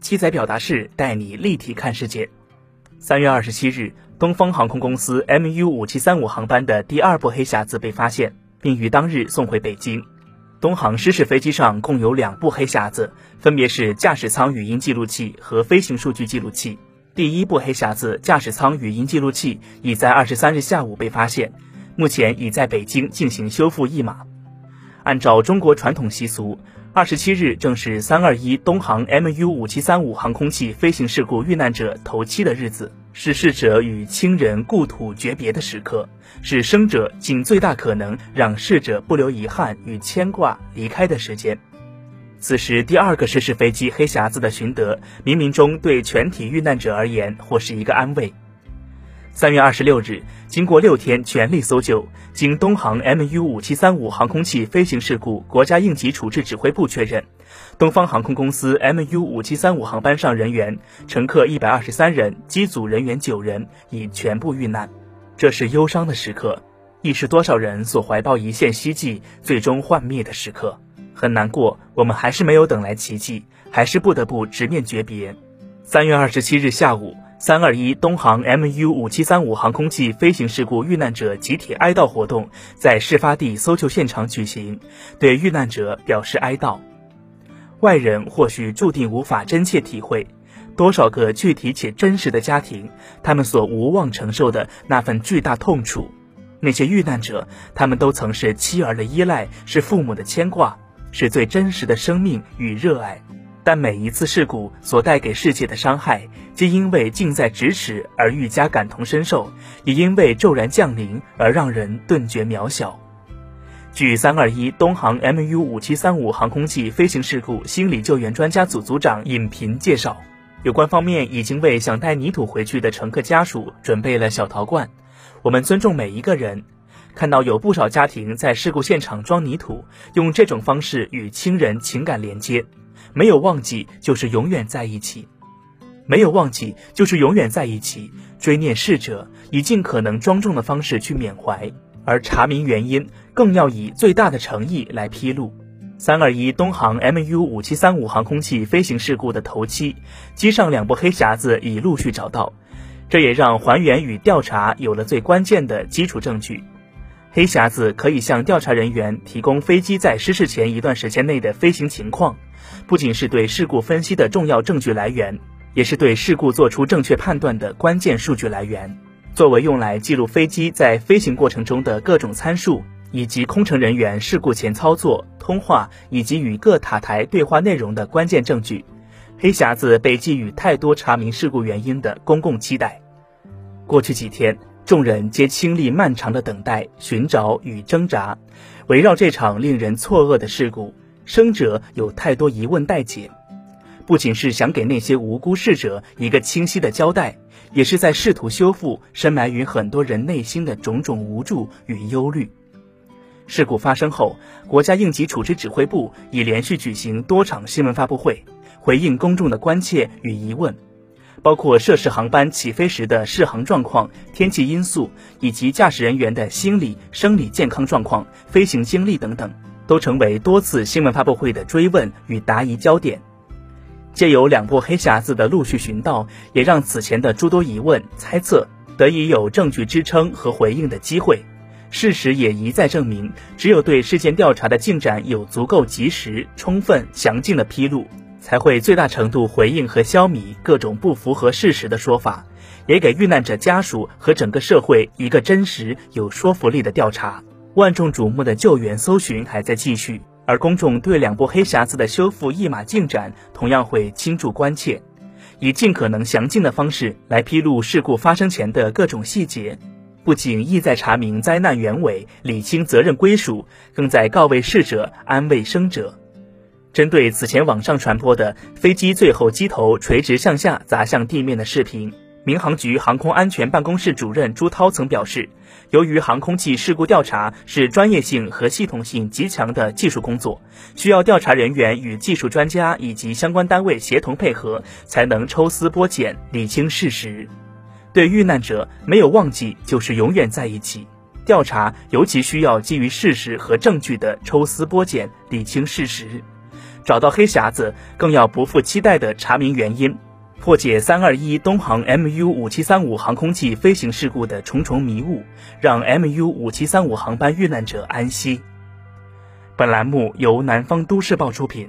七仔表达式带你立体看世界。三月二十七日，东方航空公司 MU 五七三五航班的第二部黑匣子被发现，并于当日送回北京。东航失事飞机上共有两部黑匣子，分别是驾驶舱语音记录器和飞行数据记录器。第一部黑匣子驾驶舱语音记录器已在二十三日下午被发现，目前已在北京进行修复译码。按照中国传统习俗，二十七日正是三二一东航 MU 五七三五航空器飞行事故遇难者头七的日子，是逝者与亲人故土诀别的时刻，是生者尽最大可能让逝者不留遗憾与牵挂离开的时间。此时，第二个失事飞机黑匣子的寻得，冥冥中对全体遇难者而言，或是一个安慰。三月二十六日，经过六天全力搜救，经东航 MU 五七三五航空器飞行事故国家应急处置指挥部确认，东方航空公司 MU 五七三五航班上人员、乘客一百二十三人，机组人员九人已全部遇难。这是忧伤的时刻，亦是多少人所怀抱一线希冀最终幻灭的时刻。很难过，我们还是没有等来奇迹，还是不得不直面诀别。三月二十七日下午。三二一东航 MU 五七三五航空器飞行事故遇难者集体哀悼活动在事发地搜救现场举行，对遇难者表示哀悼。外人或许注定无法真切体会，多少个具体且真实的家庭，他们所无望承受的那份巨大痛楚。那些遇难者，他们都曾是妻儿的依赖，是父母的牵挂，是最真实的生命与热爱。但每一次事故所带给世界的伤害，皆因为近在咫尺而愈加感同身受，也因为骤然降临而让人顿觉渺小。据三二一东航 MU 五七三五航空器飞行事故心理救援专家组组长尹平介绍，有关方面已经为想带泥土回去的乘客家属准备了小陶罐。我们尊重每一个人，看到有不少家庭在事故现场装泥土，用这种方式与亲人情感连接。没有忘记，就是永远在一起；没有忘记，就是永远在一起。追念逝者，以尽可能庄重的方式去缅怀；而查明原因，更要以最大的诚意来披露。三二一东航 MU 五七三五航空器飞行事故的头七，机上两部黑匣子已陆续找到，这也让还原与调查有了最关键的基础证据。黑匣子可以向调查人员提供飞机在失事前一段时间内的飞行情况。不仅是对事故分析的重要证据来源，也是对事故做出正确判断的关键数据来源。作为用来记录飞机在飞行过程中的各种参数，以及空乘人员事故前操作、通话以及与各塔台对话内容的关键证据，黑匣子被寄予太多查明事故原因的公共期待。过去几天，众人皆经历漫长的等待、寻找与挣扎，围绕这场令人错愕的事故。生者有太多疑问待解，不仅是想给那些无辜逝者一个清晰的交代，也是在试图修复深埋于很多人内心的种种无助与忧虑。事故发生后，国家应急处置指挥部已连续举行多场新闻发布会，回应公众的关切与疑问，包括涉事航班起飞时的适航状况、天气因素以及驾驶人员的心理、生理健康状况、飞行经历等等。都成为多次新闻发布会的追问与答疑焦点。借由两部黑匣子的陆续寻到，也让此前的诸多疑问、猜测得以有证据支撑和回应的机会。事实也一再证明，只有对事件调查的进展有足够及时、充分、详尽的披露，才会最大程度回应和消弭各种不符合事实的说法，也给遇难者家属和整个社会一个真实、有说服力的调查。万众瞩目的救援搜寻还在继续，而公众对两部黑匣子的修复一码进展同样会倾注关切，以尽可能详尽的方式来披露事故发生前的各种细节，不仅意在查明灾难原委、理清责任归属，更在告慰逝者、安慰生者。针对此前网上传播的飞机最后机头垂直向下砸向地面的视频。民航局航空安全办公室主任朱涛曾表示，由于航空器事故调查是专业性和系统性极强的技术工作，需要调查人员与技术专家以及相关单位协同配合，才能抽丝剥茧理清事实。对遇难者，没有忘记就是永远在一起。调查尤其需要基于事实和证据的抽丝剥茧理清事实。找到黑匣子，更要不负期待的查明原因，破解三二一东航 MU 五七三五航空器飞行事故的重重迷雾，让 MU 五七三五航班遇难者安息。本栏目由南方都市报出品。